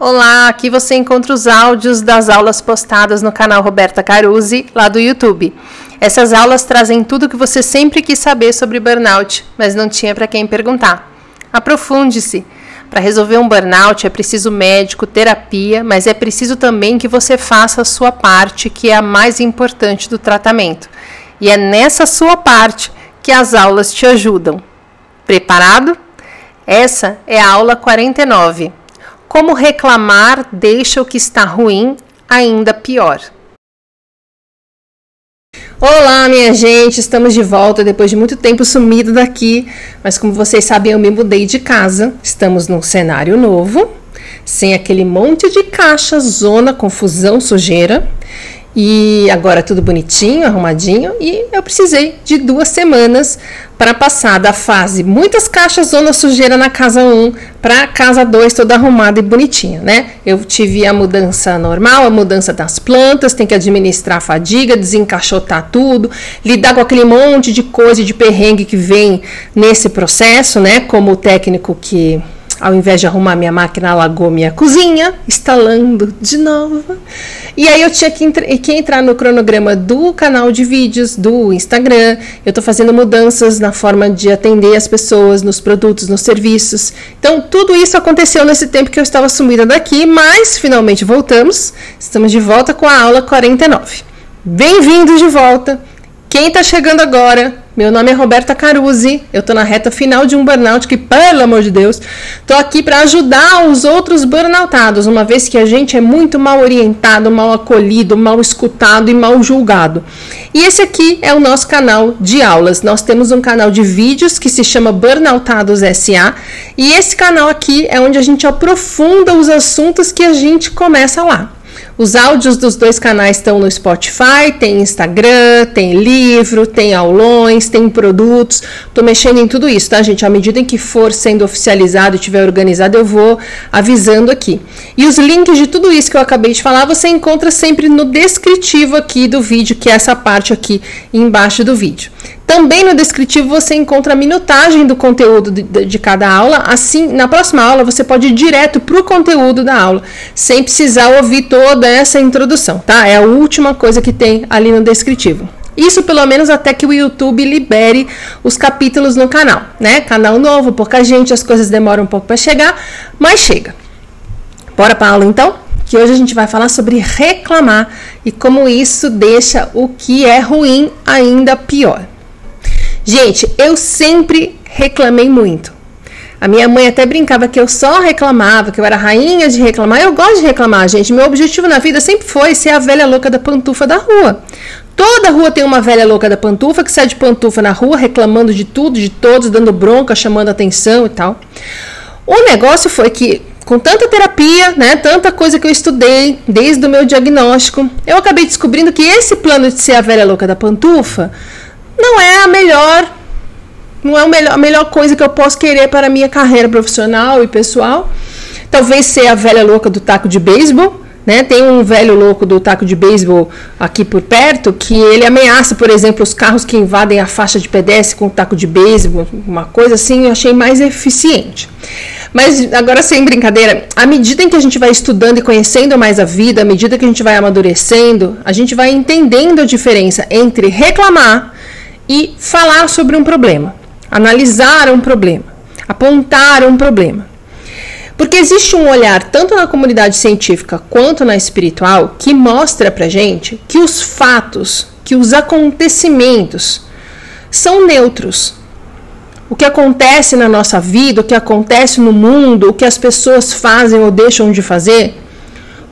Olá, aqui você encontra os áudios das aulas postadas no canal Roberta Caruzzi, lá do YouTube. Essas aulas trazem tudo o que você sempre quis saber sobre burnout, mas não tinha para quem perguntar. Aprofunde-se. Para resolver um burnout é preciso médico, terapia, mas é preciso também que você faça a sua parte, que é a mais importante do tratamento. E é nessa sua parte que as aulas te ajudam. Preparado? Essa é a aula 49. Como reclamar deixa o que está ruim ainda pior. Olá, minha gente, estamos de volta depois de muito tempo sumido daqui, mas como vocês sabem, eu me mudei de casa. Estamos num cenário novo, sem aquele monte de caixa, zona, confusão, sujeira. E agora tudo bonitinho, arrumadinho, e eu precisei de duas semanas para passar da fase muitas caixas zona sujeira na casa 1 para a casa 2 toda arrumada e bonitinha, né? Eu tive a mudança normal, a mudança das plantas, tem que administrar a fadiga, desencaixotar tudo, lidar com aquele monte de coisa de perrengue que vem nesse processo, né? Como o técnico que ao invés de arrumar minha máquina, alagou minha cozinha, instalando de novo. E aí eu tinha que, que, entrar no cronograma do canal de vídeos, do Instagram. Eu estou fazendo mudanças na forma de atender as pessoas, nos produtos, nos serviços. Então, tudo isso aconteceu nesse tempo que eu estava sumida daqui, mas finalmente voltamos. Estamos de volta com a aula 49. Bem-vindos de volta! Quem está chegando agora, meu nome é Roberta Caruzzi, eu estou na reta final de um burnout que, pelo amor de Deus, estou aqui para ajudar os outros burnoutados, uma vez que a gente é muito mal orientado, mal acolhido, mal escutado e mal julgado. E esse aqui é o nosso canal de aulas. Nós temos um canal de vídeos que se chama Burnoutados SA, e esse canal aqui é onde a gente aprofunda os assuntos que a gente começa lá. Os áudios dos dois canais estão no Spotify, tem Instagram, tem livro, tem aulões, tem produtos. Tô mexendo em tudo isso, tá, gente? À medida em que for sendo oficializado e tiver organizado, eu vou avisando aqui. E os links de tudo isso que eu acabei de falar, você encontra sempre no descritivo aqui do vídeo, que é essa parte aqui embaixo do vídeo. Também no descritivo você encontra a minutagem do conteúdo de, de, cada aula. Assim, na próxima aula você pode ir direto para o conteúdo da aula, sem precisar ouvir toda essa introdução, tá? É a última coisa que tem ali no descritivo. Isso pelo menos até que o YouTube libere os capítulos no canal, né? Canal novo, pouca gente, as coisas demoram um pouco para chegar, mas chega. Bora para aula então? Que hoje a gente vai falar sobre reclamar e como isso deixa o que é ruim ainda pior. Gente, eu sempre reclamei muito. A minha mãe até brincava que eu só reclamava, que eu era rainha de reclamar. Eu gosto de reclamar, gente. Meu objetivo na vida sempre foi ser a velha louca da pantufa da rua. Toda rua tem uma velha louca da pantufa que sai de pantufa na rua reclamando de tudo, de todos, dando bronca, chamando atenção e tal. O negócio foi que com tanta terapia, né, tanta coisa que eu estudei desde o meu diagnóstico, eu acabei descobrindo que esse plano de ser a velha louca da pantufa não é a melhor não é a melhor, a melhor coisa que eu posso querer para a minha carreira profissional e pessoal. Talvez ser a velha louca do taco de beisebol, né? Tem um velho louco do taco de beisebol aqui por perto que ele ameaça, por exemplo, os carros que invadem a faixa de pedestre com o taco de beisebol, uma coisa assim, eu achei mais eficiente. Mas agora sem brincadeira, à medida em que a gente vai estudando e conhecendo mais a vida, à medida que a gente vai amadurecendo, a gente vai entendendo a diferença entre reclamar e falar sobre um problema, analisar um problema, apontar um problema. Porque existe um olhar, tanto na comunidade científica quanto na espiritual, que mostra pra gente que os fatos, que os acontecimentos são neutros. O que acontece na nossa vida, o que acontece no mundo, o que as pessoas fazem ou deixam de fazer,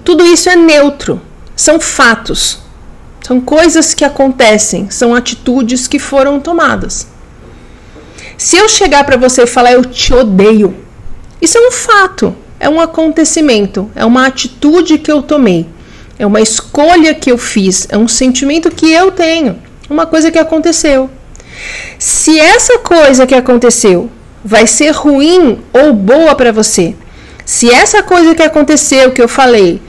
tudo isso é neutro. São fatos. São coisas que acontecem, são atitudes que foram tomadas. Se eu chegar para você e falar eu te odeio, isso é um fato, é um acontecimento, é uma atitude que eu tomei, é uma escolha que eu fiz, é um sentimento que eu tenho, uma coisa que aconteceu. Se essa coisa que aconteceu vai ser ruim ou boa para você, se essa coisa que aconteceu, que eu falei,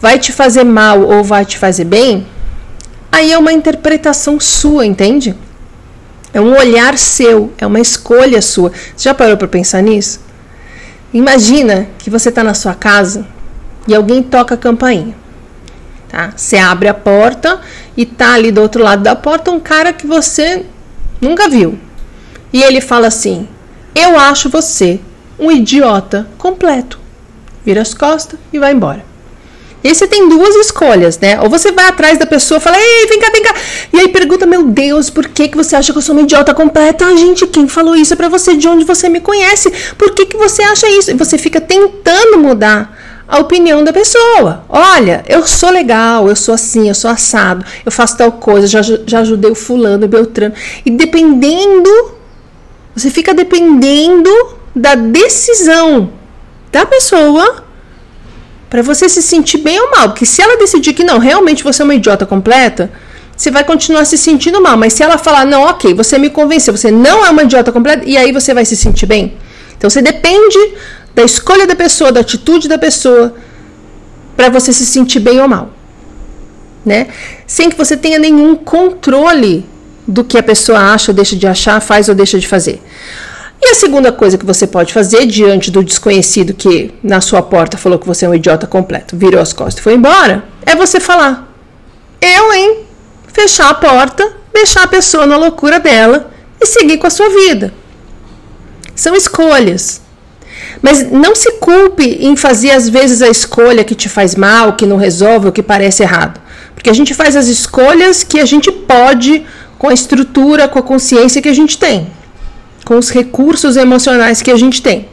vai te fazer mal ou vai te fazer bem, Aí é uma interpretação sua, entende? É um olhar seu, é uma escolha sua. Você já parou para pensar nisso? Imagina que você está na sua casa e alguém toca a campainha. Tá? Você abre a porta e tá ali do outro lado da porta um cara que você nunca viu. E ele fala assim: Eu acho você um idiota completo. Vira as costas e vai embora. E você tem duas escolhas, né? Ou você vai atrás da pessoa e fala, ei, vem cá, vem cá. E aí pergunta, meu Deus, por que, que você acha que eu sou uma idiota completa? Ah, gente, quem falou isso é pra você, de onde você me conhece? Por que, que você acha isso? E você fica tentando mudar a opinião da pessoa. Olha, eu sou legal, eu sou assim, eu sou assado, eu faço tal coisa, já, já ajudei o fulano, o Beltrano. E dependendo, você fica dependendo da decisão da pessoa para você se sentir bem ou mal. Porque se ela decidir que não, realmente você é uma idiota completa, você vai continuar se sentindo mal. Mas se ela falar, não, ok, você me convenceu, você não é uma idiota completa, e aí você vai se sentir bem. Então você depende da escolha da pessoa, da atitude da pessoa, para você se sentir bem ou mal. Né? Sem que você tenha nenhum controle do que a pessoa acha ou deixa de achar, faz ou deixa de fazer. E a segunda coisa que você pode fazer diante do desconhecido que na sua porta falou que você é um idiota completo, virou as costas e foi embora, é você falar: Eu, hein? Fechar a porta, deixar a pessoa na loucura dela e seguir com a sua vida. São escolhas. Mas não se culpe em fazer às vezes a escolha que te faz mal, que não resolve, ou que parece errado. Porque a gente faz as escolhas que a gente pode com a estrutura, com a consciência que a gente tem com os recursos emocionais que a gente tem.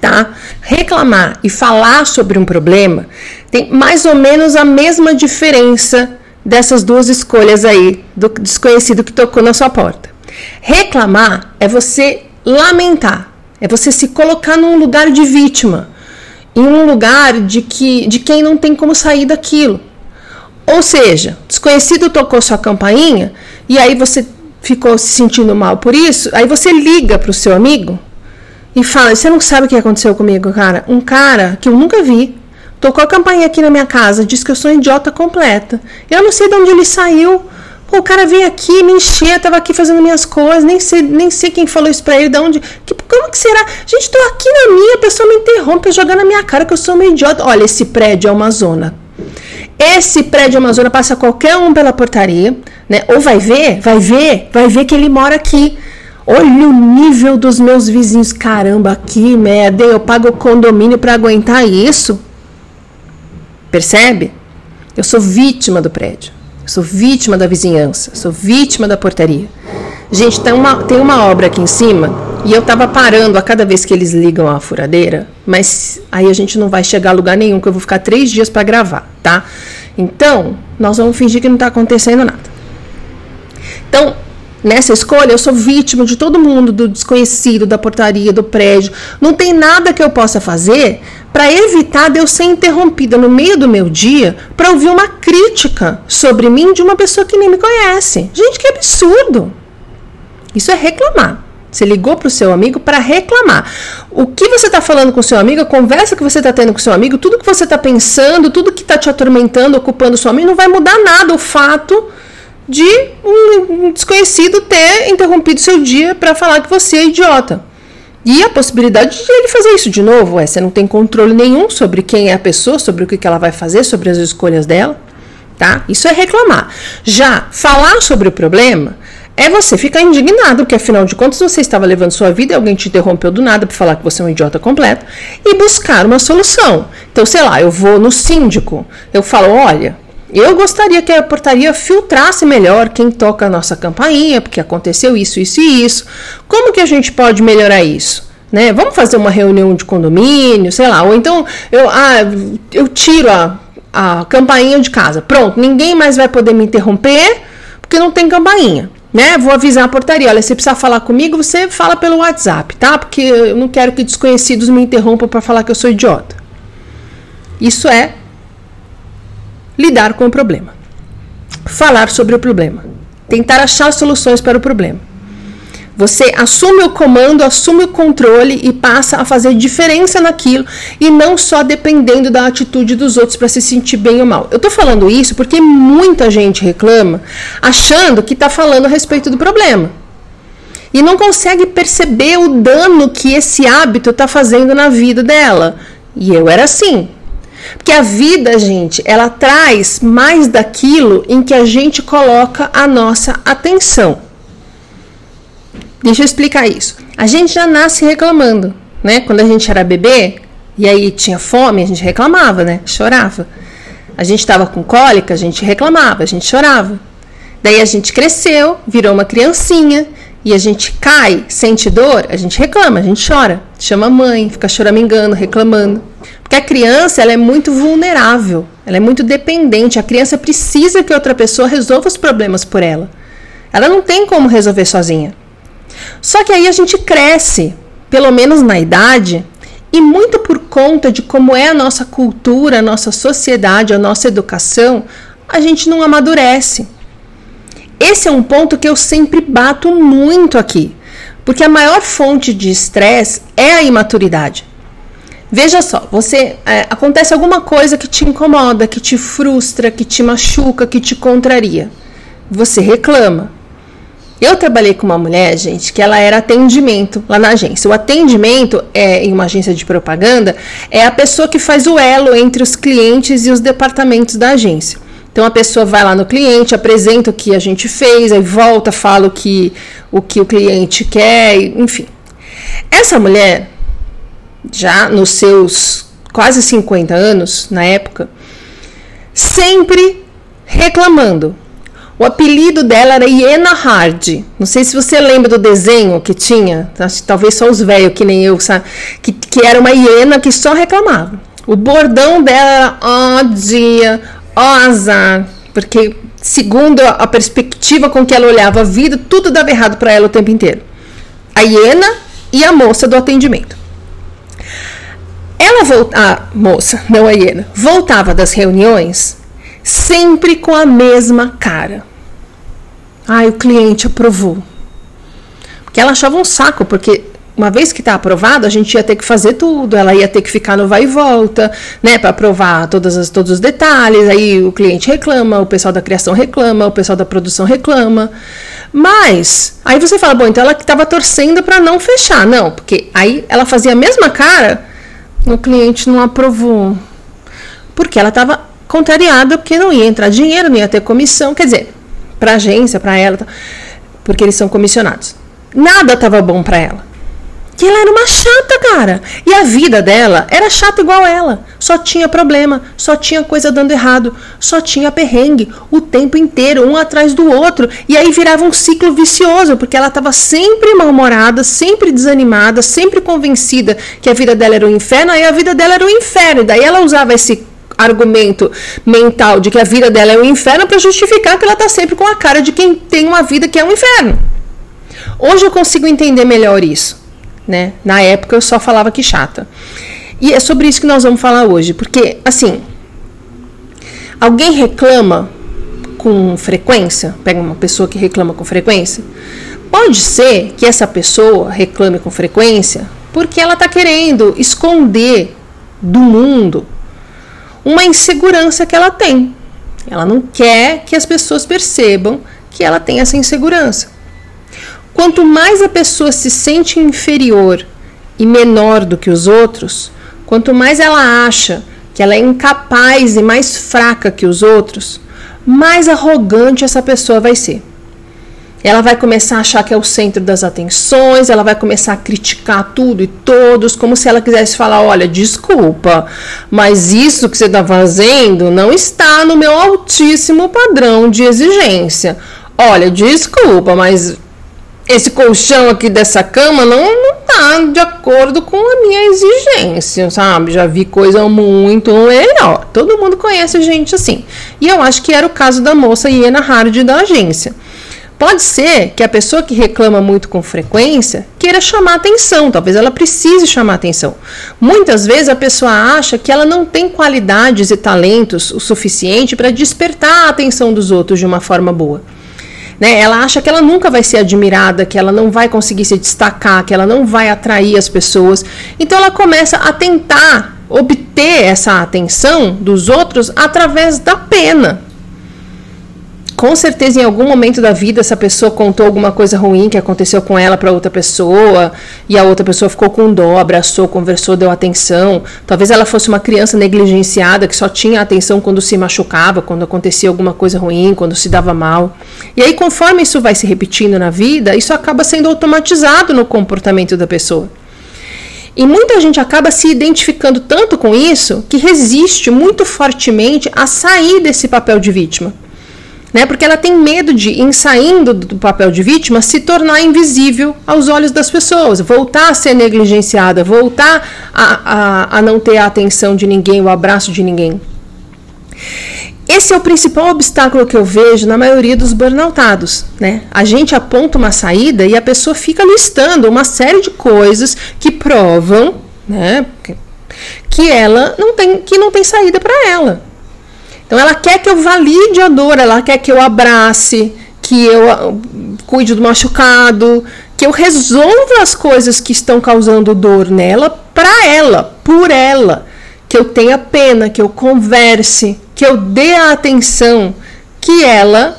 Tá? Reclamar e falar sobre um problema tem mais ou menos a mesma diferença dessas duas escolhas aí do desconhecido que tocou na sua porta. Reclamar é você lamentar, é você se colocar num lugar de vítima, em um lugar de que de quem não tem como sair daquilo. Ou seja, desconhecido tocou sua campainha e aí você ficou se sentindo mal por isso, aí você liga para o seu amigo e fala: Você não sabe o que aconteceu comigo, cara? Um cara que eu nunca vi tocou a campainha aqui na minha casa, disse que eu sou idiota completa. Eu não sei de onde ele saiu. Pô, o cara veio aqui me encher, tava aqui fazendo minhas coisas, nem sei, nem sei quem falou isso pra ele, de onde. Que, como que será? Gente, tô aqui na minha, a pessoa me interrompe, jogando na minha cara que eu sou uma idiota. Olha, esse prédio é uma zona. Esse prédio Amazônia passa qualquer um pela portaria, né? Ou vai ver, vai ver, vai ver que ele mora aqui. Olha o nível dos meus vizinhos. Caramba, que merda, eu pago condomínio para aguentar isso. Percebe? Eu sou vítima do prédio. Eu sou vítima da vizinhança. Sou vítima da portaria. Gente, tem uma, tem uma obra aqui em cima e eu tava parando a cada vez que eles ligam a furadeira, mas aí a gente não vai chegar a lugar nenhum, que eu vou ficar três dias para gravar, tá? Então, nós vamos fingir que não tá acontecendo nada. Então, nessa escolha, eu sou vítima de todo mundo, do desconhecido, da portaria, do prédio. Não tem nada que eu possa fazer para evitar de eu ser interrompida no meio do meu dia para ouvir uma crítica sobre mim de uma pessoa que nem me conhece. Gente, que absurdo! Isso é reclamar. Você ligou para o seu amigo para reclamar. O que você está falando com o seu amigo, a conversa que você está tendo com o seu amigo, tudo que você está pensando, tudo que está te atormentando, ocupando sua mente, não vai mudar nada o fato de um desconhecido ter interrompido seu dia para falar que você é idiota. E a possibilidade de ele fazer isso de novo, é, você não tem controle nenhum sobre quem é a pessoa, sobre o que ela vai fazer, sobre as escolhas dela, tá? Isso é reclamar. Já falar sobre o problema é você ficar indignado, porque afinal de contas você estava levando sua vida e alguém te interrompeu do nada para falar que você é um idiota completo e buscar uma solução. Então, sei lá, eu vou no síndico, eu falo: olha, eu gostaria que a portaria filtrasse melhor quem toca a nossa campainha, porque aconteceu isso, isso e isso. Como que a gente pode melhorar isso? Né? Vamos fazer uma reunião de condomínio, sei lá, ou então eu, ah, eu tiro a, a campainha de casa. Pronto, ninguém mais vai poder me interromper porque não tem campainha né? Vou avisar a portaria. Olha, se precisar falar comigo, você fala pelo WhatsApp, tá? Porque eu não quero que desconhecidos me interrompam para falar que eu sou idiota. Isso é lidar com o problema. Falar sobre o problema. Tentar achar soluções para o problema. Você assume o comando, assume o controle e passa a fazer diferença naquilo e não só dependendo da atitude dos outros para se sentir bem ou mal. Eu estou falando isso porque muita gente reclama achando que está falando a respeito do problema e não consegue perceber o dano que esse hábito está fazendo na vida dela. E eu era assim. Porque a vida, gente, ela traz mais daquilo em que a gente coloca a nossa atenção. Deixa eu explicar isso. A gente já nasce reclamando, né? Quando a gente era bebê e aí tinha fome, a gente reclamava, né? Chorava. A gente estava com cólica, a gente reclamava, a gente chorava. Daí a gente cresceu, virou uma criancinha e a gente cai, sente dor, a gente reclama, a gente chora, chama a mãe, fica choramingando, reclamando. Porque a criança ela é muito vulnerável, ela é muito dependente. A criança precisa que outra pessoa resolva os problemas por ela. Ela não tem como resolver sozinha. Só que aí a gente cresce, pelo menos na idade, e muito por conta de como é a nossa cultura, a nossa sociedade, a nossa educação, a gente não amadurece. Esse é um ponto que eu sempre bato muito aqui, porque a maior fonte de estresse é a imaturidade. Veja só, você é, acontece alguma coisa que te incomoda, que te frustra, que te machuca, que te contraria. Você reclama. Eu trabalhei com uma mulher, gente, que ela era atendimento lá na agência. O atendimento é em uma agência de propaganda é a pessoa que faz o elo entre os clientes e os departamentos da agência. Então a pessoa vai lá no cliente, apresenta o que a gente fez, aí volta, fala o que o, que o cliente quer, enfim. Essa mulher, já nos seus quase 50 anos, na época, sempre reclamando. O apelido dela era Iena Hard. Não sei se você lembra do desenho que tinha, talvez só os velhos que nem eu, sabe? Que, que era uma hiena que só reclamava. O bordão dela era, ó oh, dia, ó azar, porque segundo a perspectiva com que ela olhava a vida, tudo dava errado para ela o tempo inteiro. A hiena e a moça do atendimento. Ela voltava, a moça, não a hiena, voltava das reuniões sempre com a mesma cara. Ai, o cliente aprovou. Porque ela achava um saco, porque uma vez que está aprovado, a gente ia ter que fazer tudo, ela ia ter que ficar no vai e volta, né, para aprovar todas as, todos os detalhes. Aí o cliente reclama, o pessoal da criação reclama, o pessoal da produção reclama. Mas aí você fala, bom, então ela que estava torcendo para não fechar, não, porque aí ela fazia a mesma cara, o cliente não aprovou, porque ela estava contrariada, porque não ia entrar dinheiro, não ia ter comissão, quer dizer, para agência, para ela, porque eles são comissionados. Nada estava bom para ela. Que ela era uma chata, cara. E a vida dela era chata igual ela. Só tinha problema, só tinha coisa dando errado, só tinha perrengue o tempo inteiro, um atrás do outro. E aí virava um ciclo vicioso, porque ela estava sempre mal-humorada, sempre desanimada, sempre convencida que a vida dela era um inferno, aí a vida dela era um inferno. E daí ela usava esse argumento mental de que a vida dela é um inferno para justificar que ela está sempre com a cara de quem tem uma vida que é um inferno. Hoje eu consigo entender melhor isso né? Na época eu só falava que chata. E é sobre isso que nós vamos falar hoje, porque assim, alguém reclama com frequência, pega uma pessoa que reclama com frequência, pode ser que essa pessoa reclame com frequência porque ela está querendo esconder do mundo uma insegurança que ela tem. Ela não quer que as pessoas percebam que ela tem essa insegurança. Quanto mais a pessoa se sente inferior e menor do que os outros, quanto mais ela acha que ela é incapaz e mais fraca que os outros, mais arrogante essa pessoa vai ser. Ela vai começar a achar que é o centro das atenções, ela vai começar a criticar tudo e todos, como se ela quisesse falar: olha, desculpa, mas isso que você está fazendo não está no meu altíssimo padrão de exigência. Olha, desculpa, mas esse colchão aqui dessa cama não, não tá de acordo com a minha exigência, sabe? Já vi coisa muito melhor. Todo mundo conhece gente assim. E eu acho que era o caso da moça Iena Hard da agência. Pode ser que a pessoa que reclama muito com frequência queira chamar atenção, talvez ela precise chamar atenção. Muitas vezes a pessoa acha que ela não tem qualidades e talentos o suficiente para despertar a atenção dos outros de uma forma boa. Né? Ela acha que ela nunca vai ser admirada, que ela não vai conseguir se destacar, que ela não vai atrair as pessoas. Então ela começa a tentar obter essa atenção dos outros através da pena. Com certeza em algum momento da vida essa pessoa contou alguma coisa ruim que aconteceu com ela para outra pessoa e a outra pessoa ficou com dó, abraçou, conversou, deu atenção. Talvez ela fosse uma criança negligenciada que só tinha atenção quando se machucava, quando acontecia alguma coisa ruim, quando se dava mal. E aí conforme isso vai se repetindo na vida, isso acaba sendo automatizado no comportamento da pessoa. E muita gente acaba se identificando tanto com isso que resiste muito fortemente a sair desse papel de vítima. Né? Porque ela tem medo de, em saindo do papel de vítima, se tornar invisível aos olhos das pessoas, voltar a ser negligenciada, voltar a, a, a não ter a atenção de ninguém, o abraço de ninguém. Esse é o principal obstáculo que eu vejo na maioria dos burnoutados, né? A gente aponta uma saída e a pessoa fica listando uma série de coisas que provam, né, que ela não tem que não tem saída para ela. Então ela quer que eu valide a dor, ela quer que eu abrace, que eu ah, cuide do machucado, que eu resolva as coisas que estão causando dor nela para ela, por ela, que eu tenha pena, que eu converse, que eu dê a atenção que ela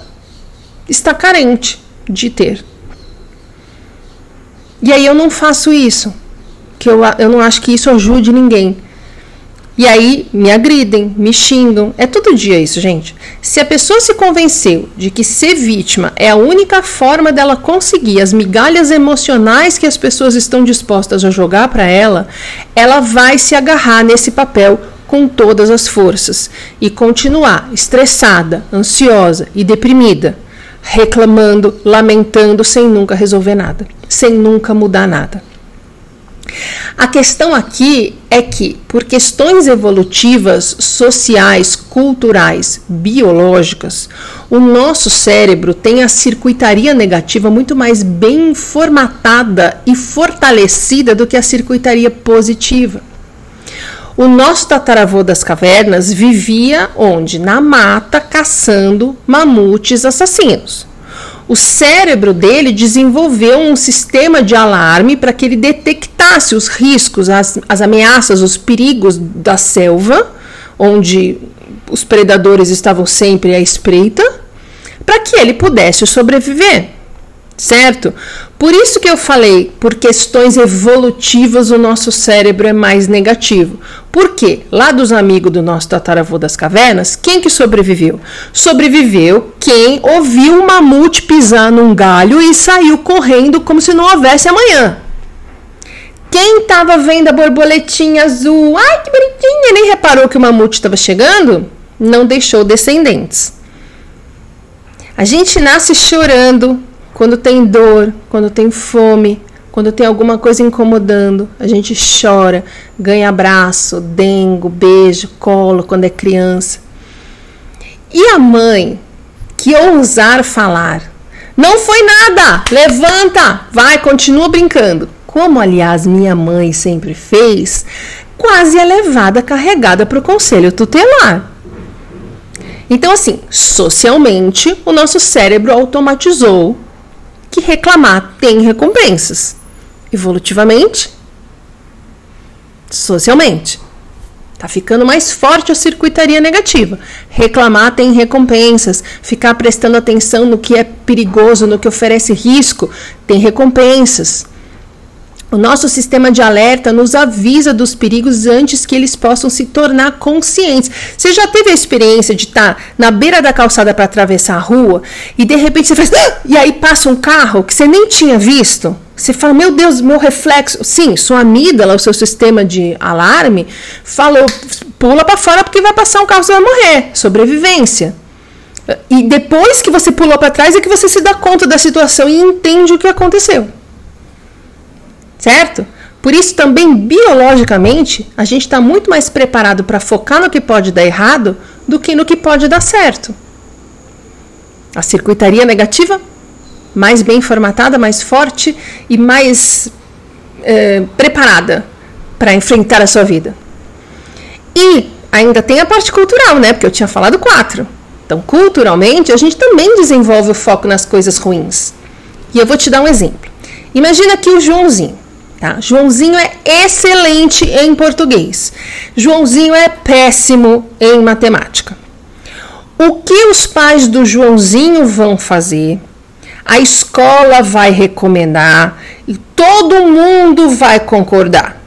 está carente de ter. E aí eu não faço isso, que eu, eu não acho que isso ajude ninguém. E aí me agridem, me xingam. É todo dia isso, gente. Se a pessoa se convenceu de que ser vítima é a única forma dela conseguir as migalhas emocionais que as pessoas estão dispostas a jogar para ela, ela vai se agarrar nesse papel com todas as forças e continuar estressada, ansiosa e deprimida, reclamando, lamentando sem nunca resolver nada, sem nunca mudar nada. A questão aqui é que, por questões evolutivas, sociais, culturais, biológicas, o nosso cérebro tem a circuitaria negativa muito mais bem formatada e fortalecida do que a circuitaria positiva. O nosso tataravô das cavernas vivia onde? Na mata, caçando mamutes assassinos. O cérebro dele desenvolveu um sistema de alarme para que ele detectasse os riscos, as, as ameaças, os perigos da selva, onde os predadores estavam sempre à espreita, para que ele pudesse sobreviver certo? Por isso que eu falei, por questões evolutivas o nosso cérebro é mais negativo. Por quê? Lá dos amigos do nosso tataravô das cavernas, quem que sobreviveu? Sobreviveu quem ouviu um mamute pisar num galho e saiu correndo como se não houvesse amanhã. Quem estava vendo a borboletinha azul, ai que bonitinha, nem reparou que o mamute estava chegando, não deixou descendentes. A gente nasce chorando, quando tem dor, quando tem fome, quando tem alguma coisa incomodando, a gente chora, ganha abraço, dengo, beijo, colo quando é criança. E a mãe que ousar falar, não foi nada, levanta, vai, continua brincando. Como, aliás, minha mãe sempre fez, quase é levada carregada para o conselho tutelar. Então, assim, socialmente, o nosso cérebro automatizou que reclamar tem recompensas. Evolutivamente, socialmente. Tá ficando mais forte a circuitaria negativa. Reclamar tem recompensas. Ficar prestando atenção no que é perigoso, no que oferece risco, tem recompensas. O nosso sistema de alerta nos avisa dos perigos antes que eles possam se tornar conscientes. Você já teve a experiência de estar na beira da calçada para atravessar a rua e de repente você faz. Ah! E aí passa um carro que você nem tinha visto? Você fala, meu Deus, meu reflexo. Sim, sua amígdala, o seu sistema de alarme, falou: pula para fora porque vai passar um carro, você vai morrer. Sobrevivência. E depois que você pulou para trás é que você se dá conta da situação e entende o que aconteceu certo? Por isso, também biologicamente, a gente está muito mais preparado para focar no que pode dar errado do que no que pode dar certo. A circuitaria negativa, mais bem formatada, mais forte e mais é, preparada para enfrentar a sua vida. E ainda tem a parte cultural, né? Porque eu tinha falado quatro. Então, culturalmente, a gente também desenvolve o foco nas coisas ruins. E eu vou te dar um exemplo. Imagina aqui o Joãozinho. Tá? Joãozinho é excelente em português. Joãozinho é péssimo em matemática. O que os pais do Joãozinho vão fazer? A escola vai recomendar e todo mundo vai concordar.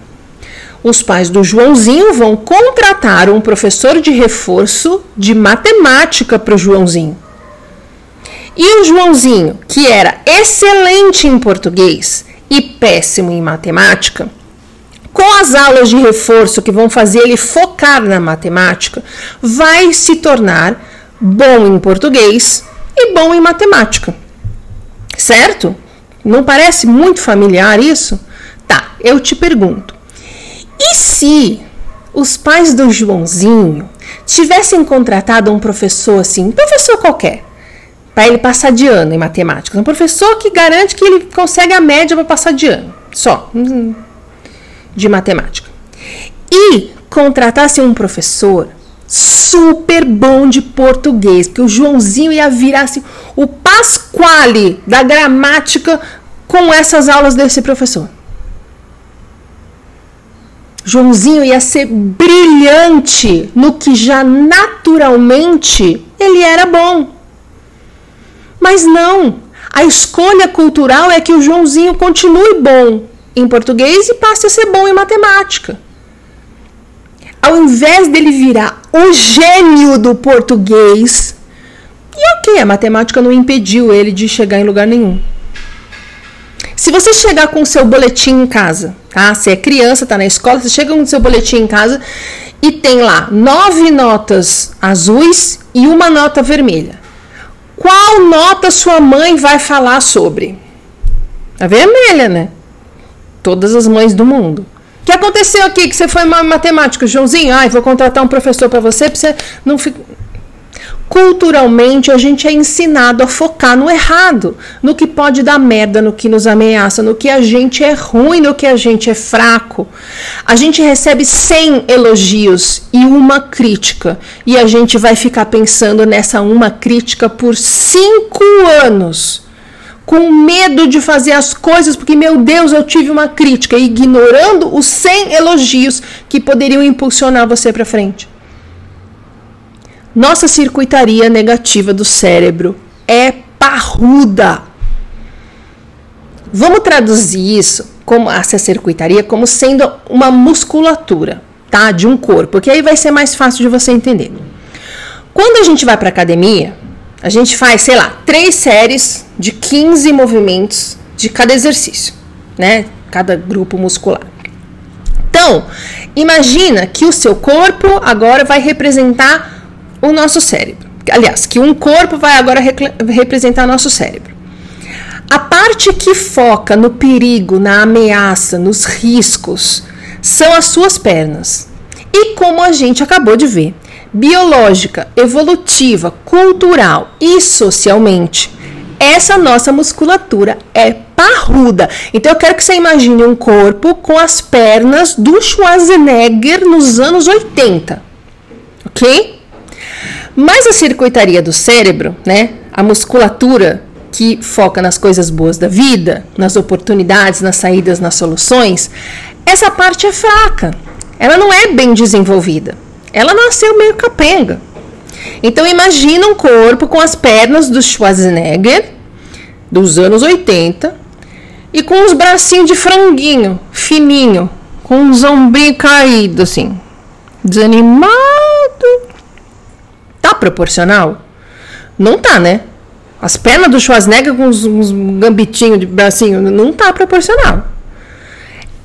Os pais do Joãozinho vão contratar um professor de reforço de matemática para o Joãozinho. E o Joãozinho, que era excelente em português e péssimo em matemática, com as aulas de reforço que vão fazer ele focar na matemática, vai se tornar bom em português e bom em matemática. Certo? Não parece muito familiar isso? Tá, eu te pergunto. E se os pais do Joãozinho tivessem contratado um professor assim, professor qualquer, para ele passar de ano em matemática, um professor que garante que ele consegue a média para passar de ano, só de matemática, e contratasse um professor super bom de português, porque o Joãozinho ia virar assim, o Pasquale da gramática com essas aulas desse professor. Joãozinho ia ser brilhante no que já naturalmente ele era bom. Mas não, a escolha cultural é que o Joãozinho continue bom em português e passe a ser bom em matemática ao invés dele virar o gênio do português, e ok, a matemática não impediu ele de chegar em lugar nenhum. Se você chegar com o seu boletim em casa, tá? Você é criança, tá na escola, você chega com o seu boletim em casa e tem lá nove notas azuis e uma nota vermelha. Qual nota sua mãe vai falar sobre? A vermelha, né? Todas as mães do mundo que aconteceu aqui? Que você foi mal em matemática, Joãozinho? Ai, vou contratar um professor para você, para você não ficar. Culturalmente, a gente é ensinado a focar no errado, no que pode dar merda, no que nos ameaça, no que a gente é ruim, no que a gente é fraco. A gente recebe 100 elogios e uma crítica, e a gente vai ficar pensando nessa uma crítica por cinco anos com medo de fazer as coisas, porque, meu Deus, eu tive uma crítica, ignorando os 100 elogios que poderiam impulsionar você para frente. Nossa circuitaria negativa do cérebro é parruda. Vamos traduzir isso, como essa circuitaria, como sendo uma musculatura, tá? De um corpo, porque aí vai ser mais fácil de você entender. Quando a gente vai para academia, a gente faz, sei lá, três séries de 15 movimentos de cada exercício, né? Cada grupo muscular. Então, imagina que o seu corpo agora vai representar o nosso cérebro. Aliás, que um corpo vai agora representar nosso cérebro. A parte que foca no perigo, na ameaça, nos riscos, são as suas pernas. E como a gente acabou de ver, biológica, evolutiva, cultural e socialmente. Essa nossa musculatura é parruda. Então eu quero que você imagine um corpo com as pernas do Schwarzenegger nos anos 80. OK? Mas a circuitaria do cérebro, né? A musculatura que foca nas coisas boas da vida, nas oportunidades, nas saídas, nas soluções, essa parte é fraca. Ela não é bem desenvolvida. Ela nasceu meio capenga. Então imagina um corpo com as pernas do Schwarzenegger dos anos 80 e com os bracinhos de franguinho, fininho, com um ombrinhos caído assim, desanimado. Tá proporcional? Não tá, né? As pernas do Schwarzenegger com uns, uns gambitinhos de bracinho não tá proporcional.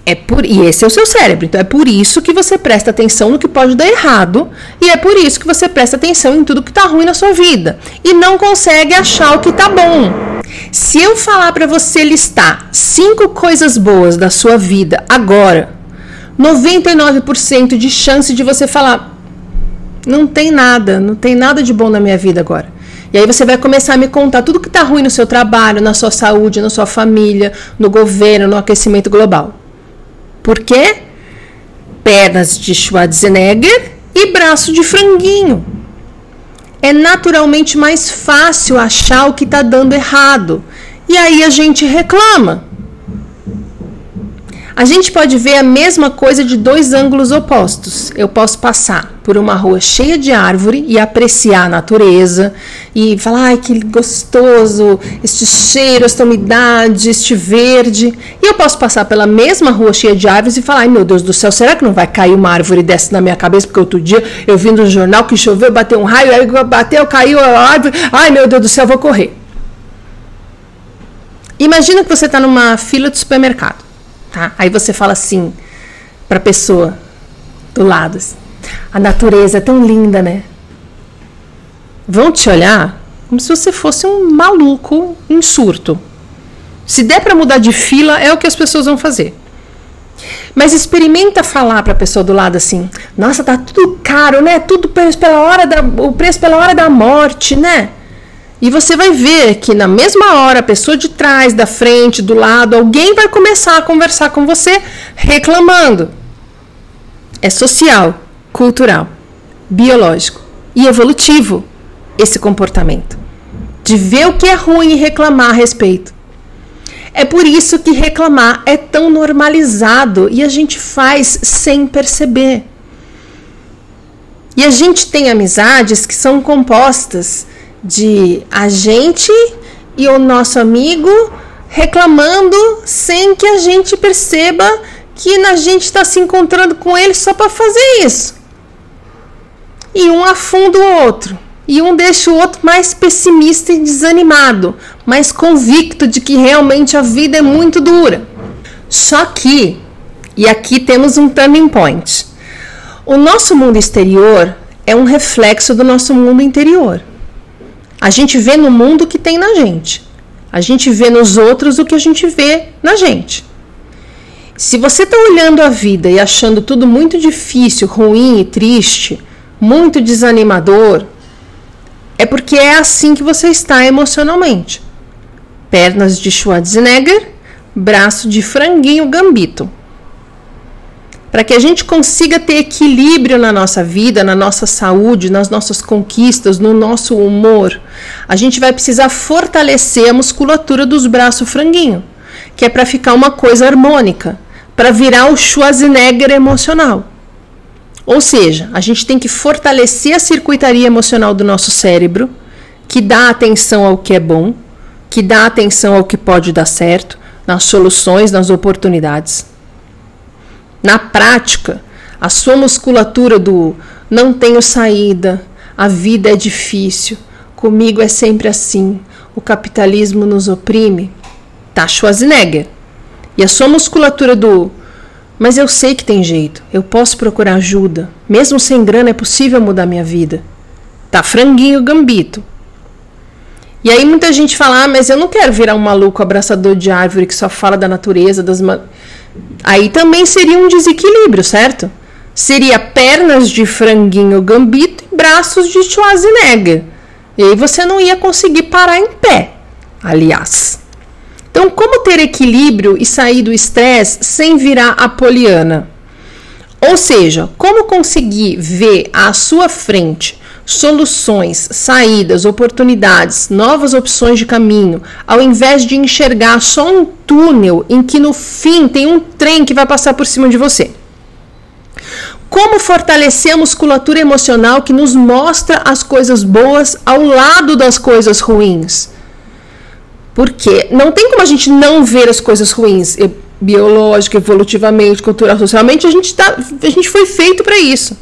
É por, e esse é o seu cérebro. Então é por isso que você presta atenção no que pode dar errado. E é por isso que você presta atenção em tudo que está ruim na sua vida. E não consegue achar o que está bom. Se eu falar para você listar cinco coisas boas da sua vida agora, 99% de chance de você falar: não tem nada, não tem nada de bom na minha vida agora. E aí você vai começar a me contar tudo que está ruim no seu trabalho, na sua saúde, na sua família, no governo, no aquecimento global. Por quê? Pernas de Schwarzenegger e braço de franguinho. É naturalmente mais fácil achar o que está dando errado. E aí a gente reclama. A gente pode ver a mesma coisa de dois ângulos opostos. Eu posso passar por uma rua cheia de árvore e apreciar a natureza e falar, ai que gostoso, este cheiro, esta umidade, este verde. E eu posso passar pela mesma rua cheia de árvores e falar, ai meu Deus do céu, será que não vai cair uma árvore dessa na minha cabeça? Porque outro dia eu vi no jornal que choveu, bateu um raio, aí bateu, caiu a árvore, ai meu Deus do céu, vou correr. Imagina que você está numa fila de supermercado, tá? Aí você fala assim para a pessoa do lado, assim, a natureza é tão linda, né? Vão te olhar como se você fosse um maluco em surto. Se der para mudar de fila, é o que as pessoas vão fazer. Mas experimenta falar para a pessoa do lado assim: "Nossa, tá tudo caro, né? Tudo pela hora da o preço pela hora da morte, né?" E você vai ver que na mesma hora, a pessoa de trás, da frente, do lado, alguém vai começar a conversar com você reclamando. É social, cultural, biológico e evolutivo esse comportamento. De ver o que é ruim e reclamar a respeito. É por isso que reclamar é tão normalizado e a gente faz sem perceber. E a gente tem amizades que são compostas de a gente e o nosso amigo reclamando sem que a gente perceba que a gente está se encontrando com ele só para fazer isso. E um afunda o outro. E um deixa o outro mais pessimista e desanimado, mais convicto de que realmente a vida é muito dura. Só que, e aqui temos um turning point, o nosso mundo exterior é um reflexo do nosso mundo interior. A gente vê no mundo o que tem na gente. A gente vê nos outros o que a gente vê na gente. Se você está olhando a vida e achando tudo muito difícil, ruim e triste, muito desanimador, é porque é assim que você está emocionalmente. Pernas de Schwarzenegger, braço de franguinho gambito para que a gente consiga ter equilíbrio na nossa vida, na nossa saúde, nas nossas conquistas, no nosso humor, a gente vai precisar fortalecer a musculatura dos braços franguinho, que é para ficar uma coisa harmônica, para virar o Schwarzenegger emocional. Ou seja, a gente tem que fortalecer a circuitaria emocional do nosso cérebro, que dá atenção ao que é bom, que dá atenção ao que pode dar certo, nas soluções, nas oportunidades na prática, a sua musculatura do não tenho saída, a vida é difícil, comigo é sempre assim, o capitalismo nos oprime, tá Schwarzenegger. E a sua musculatura do mas eu sei que tem jeito, eu posso procurar ajuda, mesmo sem grana é possível mudar minha vida. Tá franguinho gambito. E aí muita gente fala, ah, mas eu não quero virar um maluco abraçador de árvore que só fala da natureza, das Aí também seria um desequilíbrio, certo? Seria pernas de franguinho gambito e braços de Schwarzenegger. E aí você não ia conseguir parar em pé, aliás. Então, como ter equilíbrio e sair do estresse sem virar apoliana? Ou seja, como conseguir ver à sua frente soluções, saídas, oportunidades, novas opções de caminho, ao invés de enxergar só um túnel em que no fim tem um trem que vai passar por cima de você. Como fortalecer a musculatura emocional que nos mostra as coisas boas ao lado das coisas ruins? Porque não tem como a gente não ver as coisas ruins, biológica, evolutivamente, cultural, socialmente, a gente, tá, a gente foi feito para isso.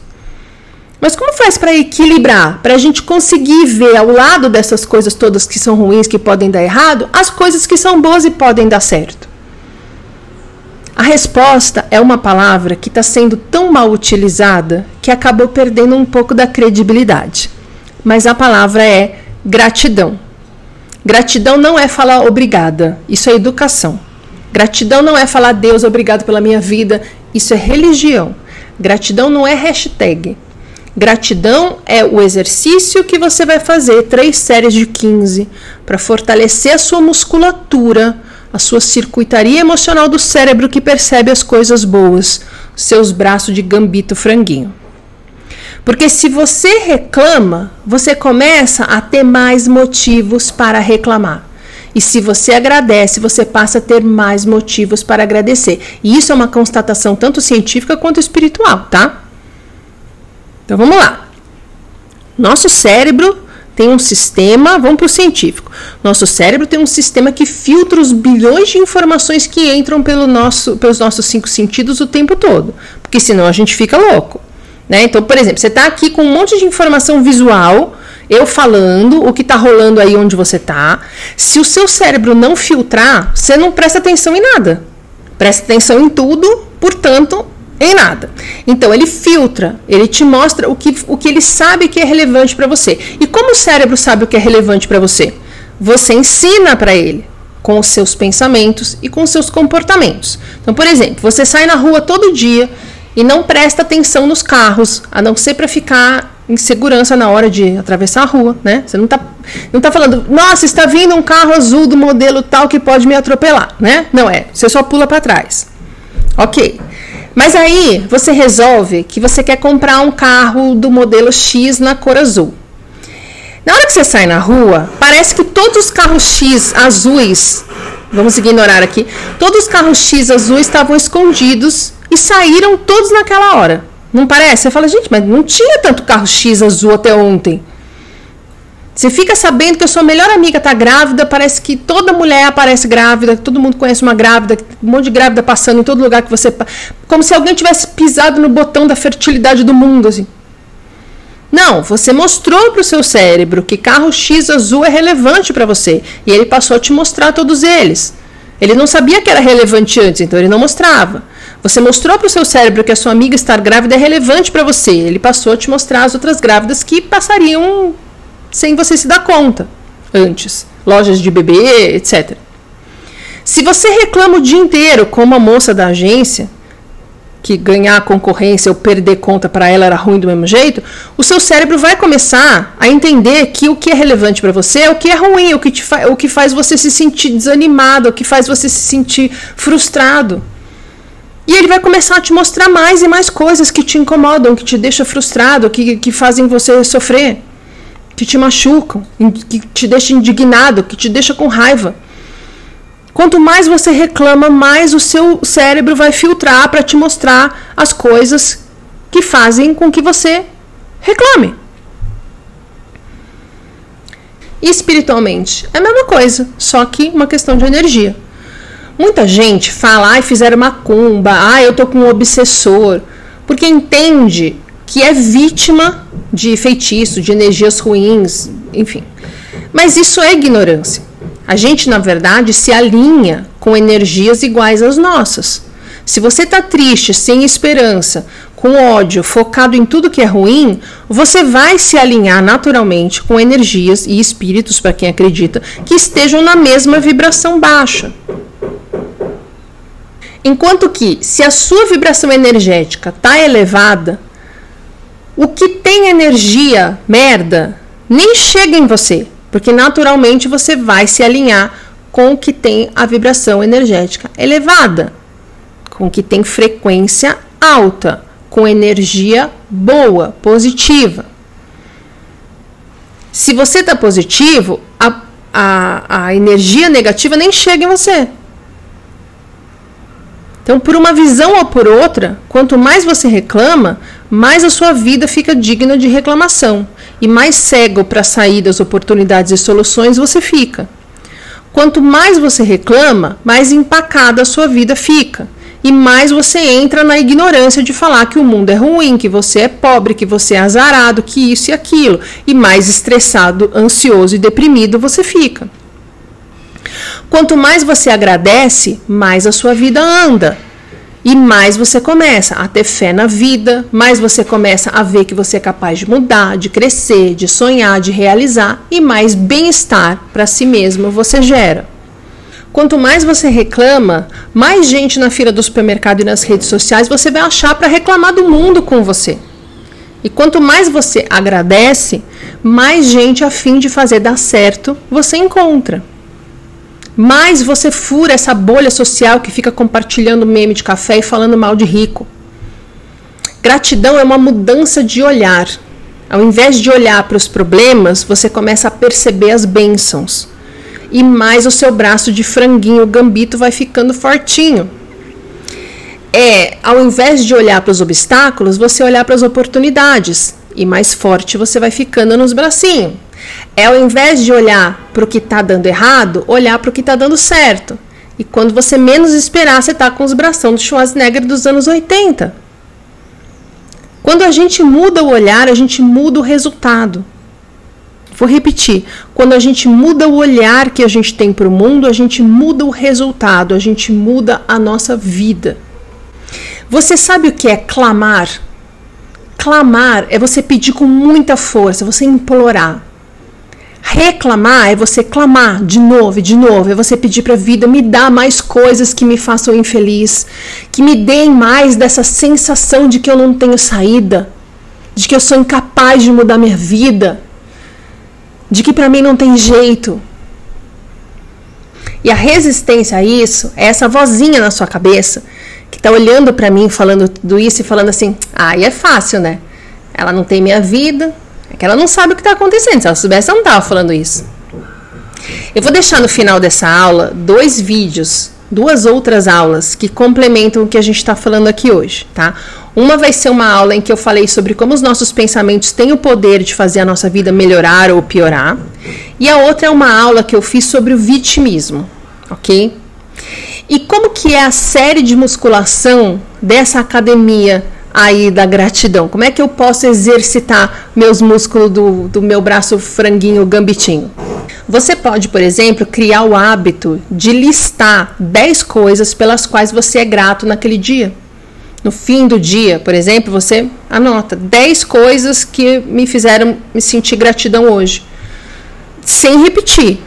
Mas como faz para equilibrar? Para a gente conseguir ver ao lado dessas coisas todas que são ruins, que podem dar errado, as coisas que são boas e podem dar certo? A resposta é uma palavra que está sendo tão mal utilizada que acabou perdendo um pouco da credibilidade. Mas a palavra é gratidão. Gratidão não é falar obrigada, isso é educação. Gratidão não é falar Deus, obrigado pela minha vida, isso é religião. Gratidão não é hashtag, Gratidão é o exercício que você vai fazer, três séries de 15, para fortalecer a sua musculatura, a sua circuitaria emocional do cérebro que percebe as coisas boas, seus braços de gambito franguinho. Porque se você reclama, você começa a ter mais motivos para reclamar. E se você agradece, você passa a ter mais motivos para agradecer. E isso é uma constatação tanto científica quanto espiritual, tá? Então vamos lá. Nosso cérebro tem um sistema, vamos para o científico. Nosso cérebro tem um sistema que filtra os bilhões de informações que entram pelo nosso, pelos nossos cinco sentidos o tempo todo. Porque senão a gente fica louco. Né? Então, por exemplo, você está aqui com um monte de informação visual eu falando o que está rolando aí onde você está. Se o seu cérebro não filtrar, você não presta atenção em nada. Presta atenção em tudo, portanto, em nada. Então ele filtra, ele te mostra o que, o que ele sabe que é relevante para você. E como o cérebro sabe o que é relevante para você? Você ensina para ele com os seus pensamentos e com os seus comportamentos. Então, por exemplo, você sai na rua todo dia e não presta atenção nos carros, a não ser para ficar em segurança na hora de atravessar a rua, né? Você não tá, não tá falando, nossa, está vindo um carro azul do modelo tal que pode me atropelar, né? Não é, você só pula para trás. Ok. Mas aí você resolve que você quer comprar um carro do modelo X na cor azul. Na hora que você sai na rua, parece que todos os carros X azuis, vamos ignorar aqui, todos os carros X azuis estavam escondidos e saíram todos naquela hora. Não parece? Você fala, gente, mas não tinha tanto carro X azul até ontem. Você fica sabendo que a sua melhor amiga está grávida, parece que toda mulher aparece grávida, todo mundo conhece uma grávida, um monte de grávida passando em todo lugar que você. Como se alguém tivesse pisado no botão da fertilidade do mundo, assim. Não, você mostrou para o seu cérebro que carro X azul é relevante para você. E ele passou a te mostrar todos eles. Ele não sabia que era relevante antes, então ele não mostrava. Você mostrou para o seu cérebro que a sua amiga estar grávida é relevante para você. Ele passou a te mostrar as outras grávidas que passariam sem você se dar conta antes. Lojas de bebê, etc. Se você reclama o dia inteiro, como a moça da agência, que ganhar a concorrência ou perder conta para ela era ruim do mesmo jeito, o seu cérebro vai começar a entender que o que é relevante para você é o que é ruim, o que, te o que faz você se sentir desanimado, o que faz você se sentir frustrado. E ele vai começar a te mostrar mais e mais coisas que te incomodam, que te deixam frustrado, que, que fazem você sofrer, que te machucam, que te deixam indignado, que te deixam com raiva. Quanto mais você reclama, mais o seu cérebro vai filtrar para te mostrar as coisas que fazem com que você reclame. E espiritualmente, é a mesma coisa, só que uma questão de energia. Muita gente fala, ai, fizeram macumba, ai, eu tô com um obsessor, porque entende que é vítima de feitiço, de energias ruins, enfim. Mas isso é ignorância. A gente, na verdade, se alinha com energias iguais às nossas. Se você está triste, sem esperança, com ódio, focado em tudo que é ruim, você vai se alinhar naturalmente com energias e espíritos, para quem acredita, que estejam na mesma vibração baixa. Enquanto que, se a sua vibração energética está elevada, o que tem energia merda nem chega em você, porque naturalmente você vai se alinhar com o que tem a vibração energética elevada, com o que tem frequência alta, com energia boa, positiva. Se você está positivo, a, a, a energia negativa nem chega em você. Então, por uma visão ou por outra, quanto mais você reclama, mais a sua vida fica digna de reclamação e mais cego para saídas, oportunidades e soluções você fica. Quanto mais você reclama, mais empacada a sua vida fica. E mais você entra na ignorância de falar que o mundo é ruim, que você é pobre, que você é azarado, que isso e aquilo. E mais estressado, ansioso e deprimido você fica. Quanto mais você agradece, mais a sua vida anda. E mais você começa a ter fé na vida, mais você começa a ver que você é capaz de mudar, de crescer, de sonhar, de realizar e mais bem-estar para si mesmo você gera. Quanto mais você reclama, mais gente na fila do supermercado e nas redes sociais você vai achar para reclamar do mundo com você. E quanto mais você agradece, mais gente a fim de fazer dar certo você encontra mais você fura essa bolha social que fica compartilhando meme de café e falando mal de rico. Gratidão é uma mudança de olhar. Ao invés de olhar para os problemas, você começa a perceber as bênçãos. e mais o seu braço de franguinho gambito vai ficando fortinho. É, ao invés de olhar para os obstáculos, você olhar para as oportunidades e mais forte você vai ficando nos bracinhos. É ao invés de olhar para o que está dando errado, olhar para o que está dando certo. E quando você menos esperar, você está com os bração do Schwarzenegger dos anos 80. Quando a gente muda o olhar, a gente muda o resultado. Vou repetir: quando a gente muda o olhar que a gente tem para o mundo, a gente muda o resultado, a gente muda a nossa vida. Você sabe o que é clamar? Clamar é você pedir com muita força, você implorar. Reclamar é você clamar de novo e de novo, é você pedir para a vida me dá mais coisas que me façam infeliz, que me deem mais dessa sensação de que eu não tenho saída, de que eu sou incapaz de mudar minha vida, de que para mim não tem jeito. E a resistência a isso é essa vozinha na sua cabeça que está olhando para mim, falando tudo isso e falando assim: "Ah, é fácil, né? Ela não tem minha vida, é que ela não sabe o que está acontecendo. Se ela soubesse, ela não estava falando isso. Eu vou deixar no final dessa aula dois vídeos, duas outras aulas que complementam o que a gente está falando aqui hoje, tá? Uma vai ser uma aula em que eu falei sobre como os nossos pensamentos têm o poder de fazer a nossa vida melhorar ou piorar. E a outra é uma aula que eu fiz sobre o vitimismo, ok? E como que é a série de musculação dessa academia aí da gratidão? Como é que eu posso exercitar meus músculos do, do meu braço franguinho gambitinho? Você pode, por exemplo, criar o hábito de listar 10 coisas pelas quais você é grato naquele dia. No fim do dia, por exemplo, você anota 10 coisas que me fizeram me sentir gratidão hoje. Sem repetir,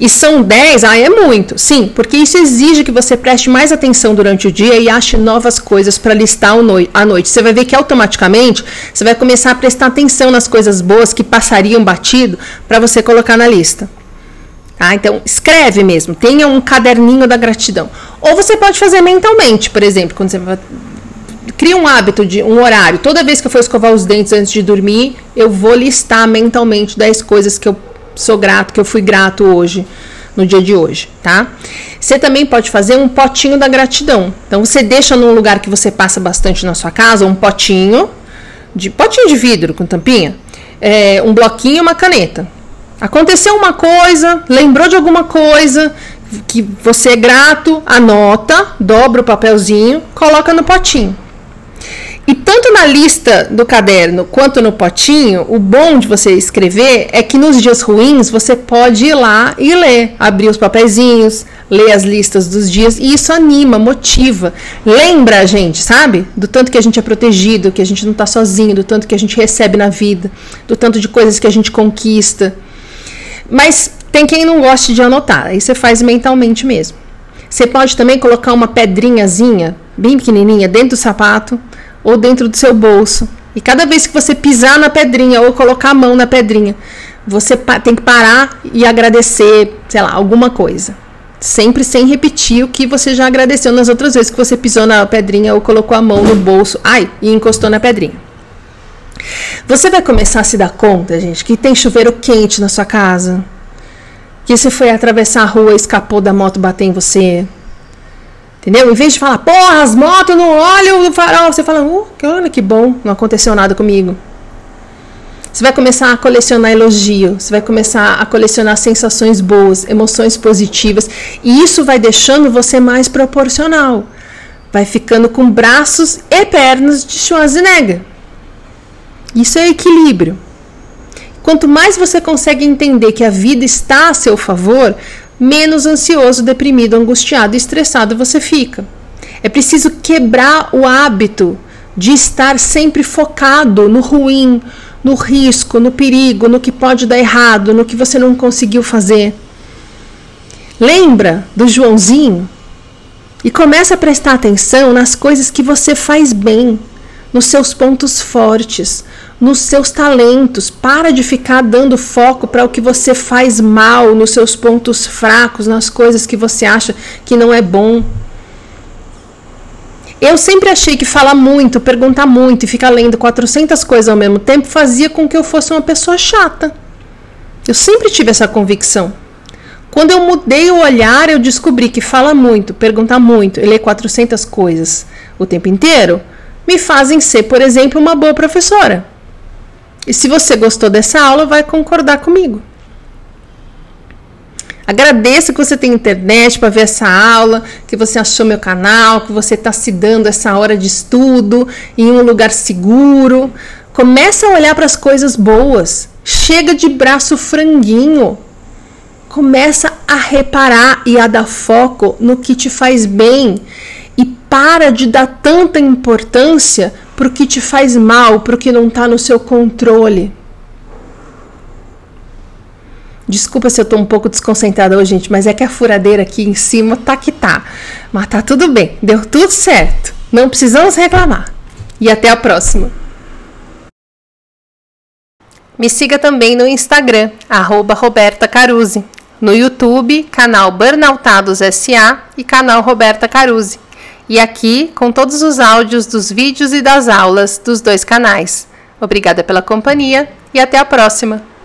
e são 10, ah, é muito. Sim, porque isso exige que você preste mais atenção durante o dia e ache novas coisas para listar à noite. Você vai ver que automaticamente você vai começar a prestar atenção nas coisas boas que passariam batido para você colocar na lista. Tá? Então, escreve mesmo, tenha um caderninho da gratidão. Ou você pode fazer mentalmente, por exemplo, quando você cria um hábito de um horário. Toda vez que eu for escovar os dentes antes de dormir, eu vou listar mentalmente 10 coisas que eu sou grato, que eu fui grato hoje, no dia de hoje, tá? Você também pode fazer um potinho da gratidão. Então você deixa num lugar que você passa bastante na sua casa, um potinho de potinho de vidro com tampinha, é, um bloquinho, uma caneta. Aconteceu uma coisa, lembrou de alguma coisa que você é grato, anota, dobra o papelzinho, coloca no potinho. E tanto na lista do caderno quanto no potinho, o bom de você escrever é que nos dias ruins você pode ir lá e ler, abrir os papeizinhos, ler as listas dos dias e isso anima, motiva. Lembra a gente, sabe? Do tanto que a gente é protegido, que a gente não está sozinho, do tanto que a gente recebe na vida, do tanto de coisas que a gente conquista. Mas tem quem não goste de anotar, aí você faz mentalmente mesmo. Você pode também colocar uma pedrinhazinha, bem pequenininha, dentro do sapato ou dentro do seu bolso. E cada vez que você pisar na pedrinha ou colocar a mão na pedrinha, você tem que parar e agradecer, sei lá, alguma coisa. Sempre sem repetir o que você já agradeceu nas outras vezes que você pisou na pedrinha ou colocou a mão no bolso, ai, e encostou na pedrinha. Você vai começar a se dar conta, gente, que tem chuveiro quente na sua casa, que você foi atravessar a rua e escapou da moto bater em você, Entendeu? Em vez de falar, porra, as motos não olham no farol, você fala, uh, olha que bom, não aconteceu nada comigo. Você vai começar a colecionar elogio, você vai começar a colecionar sensações boas, emoções positivas, e isso vai deixando você mais proporcional. Vai ficando com braços e pernas de Schwarzenegger. Isso é equilíbrio. Quanto mais você consegue entender que a vida está a seu favor, menos ansioso, deprimido, angustiado e estressado você fica. É preciso quebrar o hábito de estar sempre focado no ruim, no risco, no perigo, no que pode dar errado, no que você não conseguiu fazer. Lembra do Joãozinho? E começa a prestar atenção nas coisas que você faz bem, nos seus pontos fortes, nos seus talentos. Para de ficar dando foco para o que você faz mal, nos seus pontos fracos, nas coisas que você acha que não é bom. Eu sempre achei que falar muito, perguntar muito e ficar lendo 400 coisas ao mesmo tempo fazia com que eu fosse uma pessoa chata. Eu sempre tive essa convicção. Quando eu mudei o olhar, eu descobri que fala muito, pergunta muito, ler 400 coisas o tempo inteiro, me fazem ser, por exemplo, uma boa professora. E se você gostou dessa aula, vai concordar comigo. Agradeço que você tem internet para ver essa aula, que você achou meu canal, que você está se dando essa hora de estudo em um lugar seguro. Começa a olhar para as coisas boas. Chega de braço franguinho. Começa a reparar e a dar foco no que te faz bem e para de dar tanta importância para o que te faz mal, para o que não está no seu controle. Desculpa se eu tô um pouco desconcentrada hoje, gente, mas é que a furadeira aqui em cima tá que tá. Mas tá tudo bem, deu tudo certo. Não precisamos reclamar. E até a próxima. Me siga também no Instagram, arroba Roberta Caruzzi. No YouTube, canal Burnoutados SA e canal Roberta Caruzzi. E aqui com todos os áudios dos vídeos e das aulas dos dois canais. Obrigada pela companhia e até a próxima!